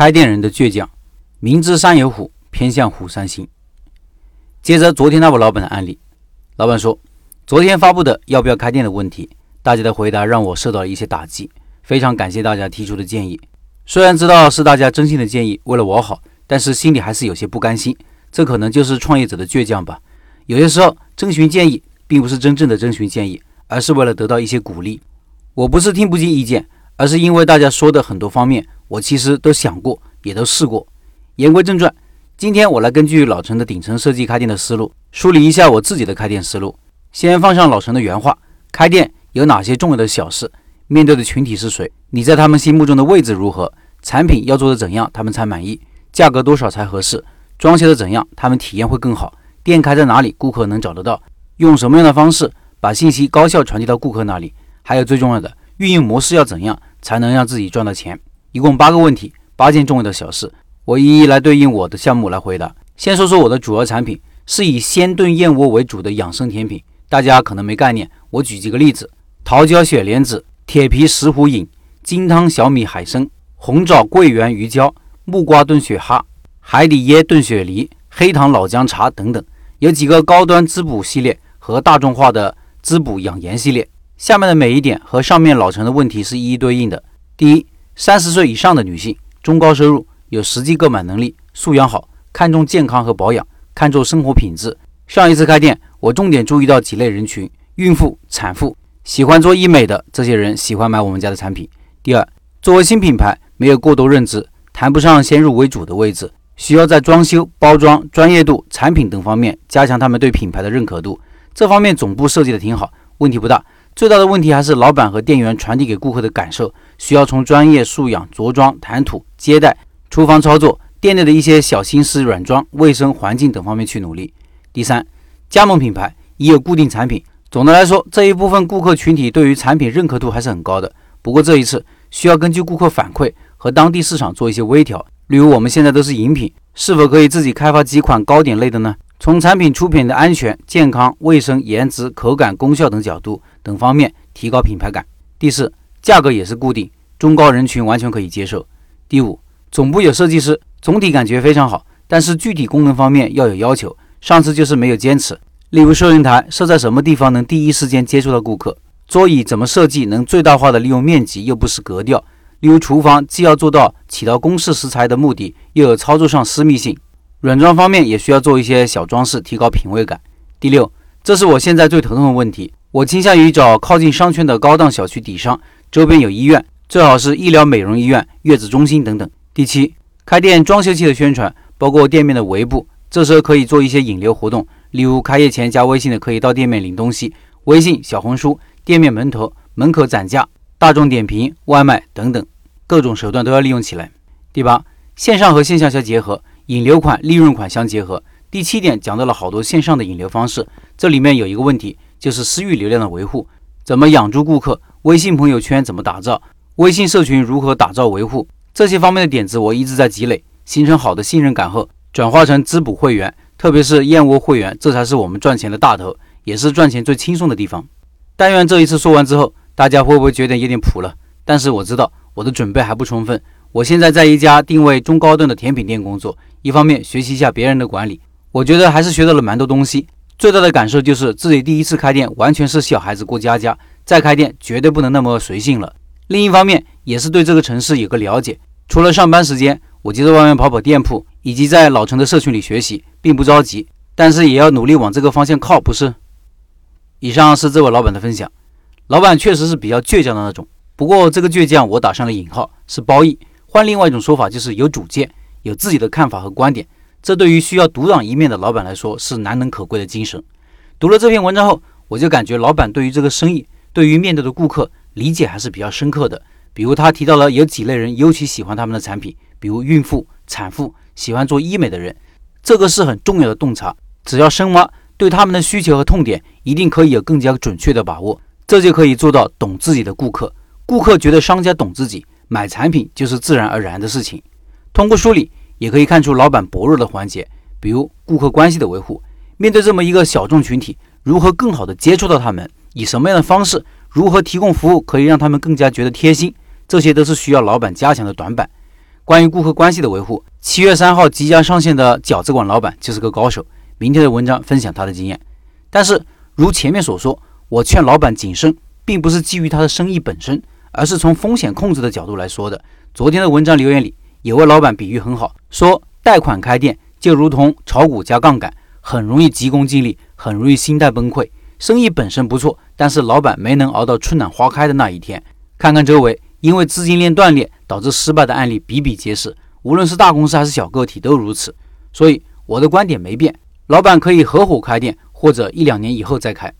开店人的倔强，明知山有虎，偏向虎山行。接着昨天那位老板的案例，老板说，昨天发布的要不要开店的问题，大家的回答让我受到了一些打击。非常感谢大家提出的建议，虽然知道是大家真心的建议，为了我好，但是心里还是有些不甘心。这可能就是创业者的倔强吧。有些时候征询建议，并不是真正的征询建议，而是为了得到一些鼓励。我不是听不进意见，而是因为大家说的很多方面。我其实都想过，也都试过。言归正传，今天我来根据老陈的顶层设计开店的思路，梳理一下我自己的开店思路。先放上老陈的原话：开店有哪些重要的小事？面对的群体是谁？你在他们心目中的位置如何？产品要做的怎样，他们才满意？价格多少才合适？装修的怎样，他们体验会更好？店开在哪里，顾客能找得到？用什么样的方式把信息高效传递到顾客那里？还有最重要的，运营模式要怎样才能让自己赚到钱？一共八个问题，八件重要的小事，我一一来对应我的项目来回答。先说说我的主要产品，是以鲜炖燕窝为主的养生甜品，大家可能没概念。我举几个例子：桃胶雪莲子、铁皮石斛饮、金汤小米海参、红枣桂圆鱼胶、木瓜炖雪蛤、海底椰炖雪梨、黑糖老姜茶等等。有几个高端滋补系列和大众化的滋补养颜系列。下面的每一点和上面老陈的问题是一一对应的。第一。三十岁以上的女性，中高收入，有实际购买能力，素养好，看重健康和保养，看重生活品质。上一次开店，我重点注意到几类人群：孕妇、产妇，喜欢做医美的这些人喜欢买我们家的产品。第二，作为新品牌，没有过多认知，谈不上先入为主的位置，需要在装修、包装、专业度、产品等方面加强他们对品牌的认可度。这方面总部设计的挺好，问题不大。最大的问题还是老板和店员传递给顾客的感受，需要从专业素养、着装、谈吐、接待、厨房操作、店内的一些小心思、软装、卫生环境等方面去努力。第三，加盟品牌已有固定产品，总的来说这一部分顾客群体对于产品认可度还是很高的。不过这一次需要根据顾客反馈和当地市场做一些微调，例如我们现在都是饮品，是否可以自己开发几款糕点类的呢？从产品出品的安全、健康、卫生、颜值、口感、功效等角度等方面提高品牌感。第四，价格也是固定，中高人群完全可以接受。第五，总部有设计师，总体感觉非常好，但是具体功能方面要有要求。上次就是没有坚持，例如收银台设在什么地方能第一时间接触到顾客，桌椅怎么设计能最大化的利用面积又不失格调。例如厨房既要做到起到公示食材的目的，又有操作上私密性。软装方面也需要做一些小装饰，提高品味感。第六，这是我现在最头痛的问题，我倾向于找靠近商圈的高档小区底商，周边有医院，最好是医疗美容医院、月子中心等等。第七，开店装修期的宣传，包括店面的围布，这时候可以做一些引流活动，例如开业前加微信的可以到店面领东西，微信、小红书、店面门头、门口展架、大众点评、外卖等等，各种手段都要利用起来。第八，线上和线下相结合。引流款、利润款相结合。第七点讲到了好多线上的引流方式，这里面有一个问题，就是私域流量的维护，怎么养猪顾客？微信朋友圈怎么打造？微信社群如何打造维护？这些方面的点子我一直在积累，形成好的信任感后，转化成滋补会员，特别是燕窝会员，这才是我们赚钱的大头，也是赚钱最轻松的地方。但愿这一次说完之后，大家会不会觉得有点普了？但是我知道我的准备还不充分。我现在在一家定位中高端的甜品店工作。一方面学习一下别人的管理，我觉得还是学到了蛮多东西。最大的感受就是自己第一次开店完全是小孩子过家家，再开店绝对不能那么随性了。另一方面也是对这个城市有个了解。除了上班时间，我就在外面跑跑店铺，以及在老城的社群里学习，并不着急，但是也要努力往这个方向靠，不是？以上是这位老板的分享，老板确实是比较倔强的那种，不过这个倔强我打上了引号，是褒义。换另外一种说法就是有主见。有自己的看法和观点，这对于需要独当一面的老板来说是难能可贵的精神。读了这篇文章后，我就感觉老板对于这个生意，对于面对的顾客理解还是比较深刻的。比如他提到了有几类人尤其喜欢他们的产品，比如孕妇、产妇、喜欢做医美的人，这个是很重要的洞察。只要深挖，对他们的需求和痛点，一定可以有更加准确的把握，这就可以做到懂自己的顾客。顾客觉得商家懂自己，买产品就是自然而然的事情。通过梳理，也可以看出老板薄弱的环节，比如顾客关系的维护。面对这么一个小众群体，如何更好的接触到他们？以什么样的方式？如何提供服务可以让他们更加觉得贴心？这些都是需要老板加强的短板。关于顾客关系的维护，七月三号即将上线的饺子馆老板就是个高手。明天的文章分享他的经验。但是如前面所说，我劝老板谨慎，并不是基于他的生意本身，而是从风险控制的角度来说的。昨天的文章留言里有位老板比喻很好，说贷款开店就如同炒股加杠杆，很容易急功近利，很容易心态崩溃。生意本身不错，但是老板没能熬到春暖花开的那一天。看看周围，因为资金链断裂导致失败的案例比比皆是，无论是大公司还是小个体都如此。所以我的观点没变，老板可以合伙开店，或者一两年以后再开。